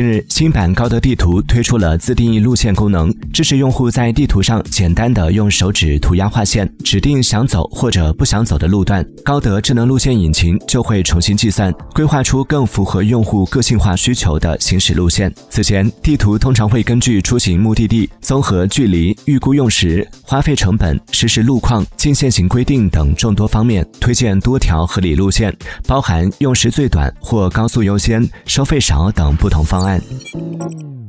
近日，新版高德地图推出了自定义路线功能，支持用户在地图上简单的用手指涂鸦画线，指定想走或者不想走的路段。高德智能路线引擎就会重新计算，规划出更符合用户个性化需求的行驶路线。此前，地图通常会根据出行目的地、综合距离、预估用时、花费成本、实时路况、近限行规定等众多方面，推荐多条合理路线，包含用时最短或高速优先、收费少等不同方案。 감.